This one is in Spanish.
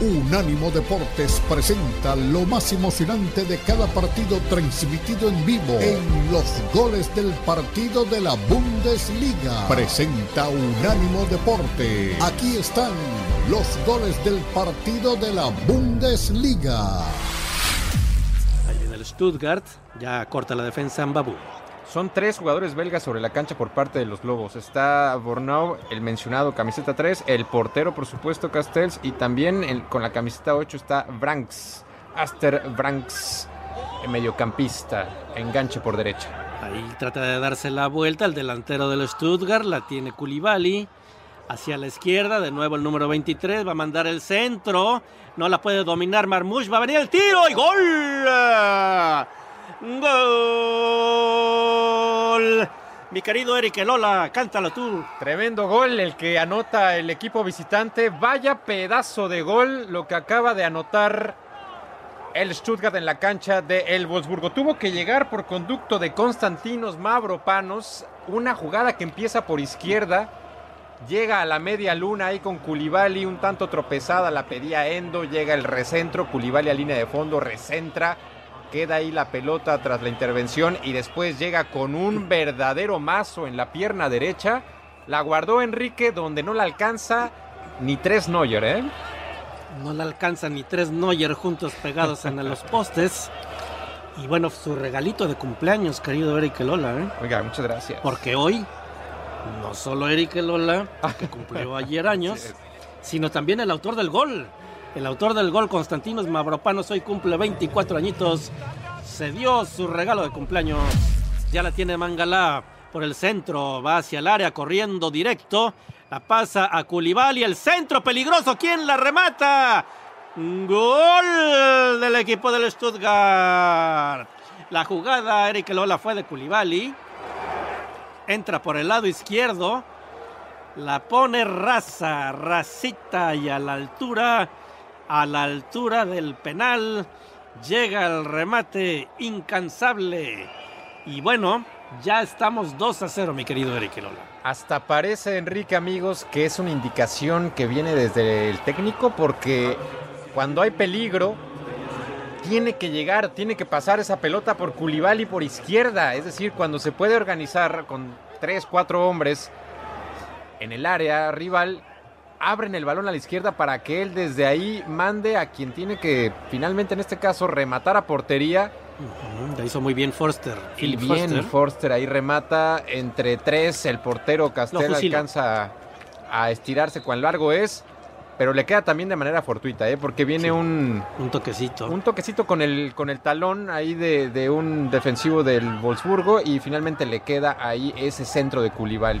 Unánimo Deportes presenta lo más emocionante de cada partido transmitido en vivo en los goles del partido de la Bundesliga. Presenta Unánimo Deporte. Aquí están los goles del partido de la Bundesliga. Ahí viene el Stuttgart, ya corta la defensa en Babu. Son tres jugadores belgas sobre la cancha por parte de los Lobos. Está Bornau, el mencionado camiseta 3, el portero, por supuesto, Castells, y también con la camiseta 8 está Branks, Aster Branks, mediocampista, enganche por derecha. Ahí trata de darse la vuelta el delantero del Stuttgart, la tiene Koulibaly. Hacia la izquierda, de nuevo el número 23, va a mandar el centro. No la puede dominar Marmouche, va a venir el tiro y gol. Gol. Mi querido Eric Elola, cántalo tú. Tremendo gol el que anota el equipo visitante. Vaya pedazo de gol lo que acaba de anotar el Stuttgart en la cancha de el Wolfsburgo. Tuvo que llegar por conducto de Constantinos Mavropanos. Una jugada que empieza por izquierda. Llega a la media luna ahí con Koulibaly, un tanto tropezada, la pedía Endo, llega el recentro, Koulibaly a línea de fondo, recentra, queda ahí la pelota tras la intervención y después llega con un verdadero mazo en la pierna derecha, la guardó Enrique donde no la alcanza ni tres Neuer, ¿eh? No le alcanza ni tres Neuer juntos pegados en los postes. Y bueno, su regalito de cumpleaños, querido Eric Elola, ¿eh? Oiga, muchas gracias. Porque hoy, no solo Eric Elola, que cumplió ayer años, sino también el autor del gol. El autor del gol, Constantinos Mavropanos, hoy cumple 24 añitos. Se dio su regalo de cumpleaños. Ya la tiene Mangalá por el centro. Va hacia el área corriendo directo. La pasa a Koulibaly. El centro peligroso. ¿Quién la remata? Gol del equipo del Stuttgart. La jugada, Eric Elola, fue de Koulibaly. Entra por el lado izquierdo. La pone rasa, rasita y a la altura, a la altura del penal, llega el remate incansable. Y bueno, ya estamos 2 a 0, mi querido Eric Elola. Hasta parece, Enrique, amigos, que es una indicación que viene desde el técnico porque cuando hay peligro, tiene que llegar, tiene que pasar esa pelota por Koulibaly por izquierda. Es decir, cuando se puede organizar con tres, cuatro hombres en el área rival, abren el balón a la izquierda para que él desde ahí mande a quien tiene que finalmente en este caso rematar a portería. La hizo muy bien Forster. Y bien, Forster. Forster ahí remata entre tres, el portero Castel fusiló. alcanza a estirarse cuán largo es, pero le queda también de manera fortuita, ¿eh? porque viene Sí. un, Un toquecito. un toquecito con el, con el talón ahí de, de un defensivo del Wolfsburgo y finalmente le queda ahí ese centro de Koulibaly.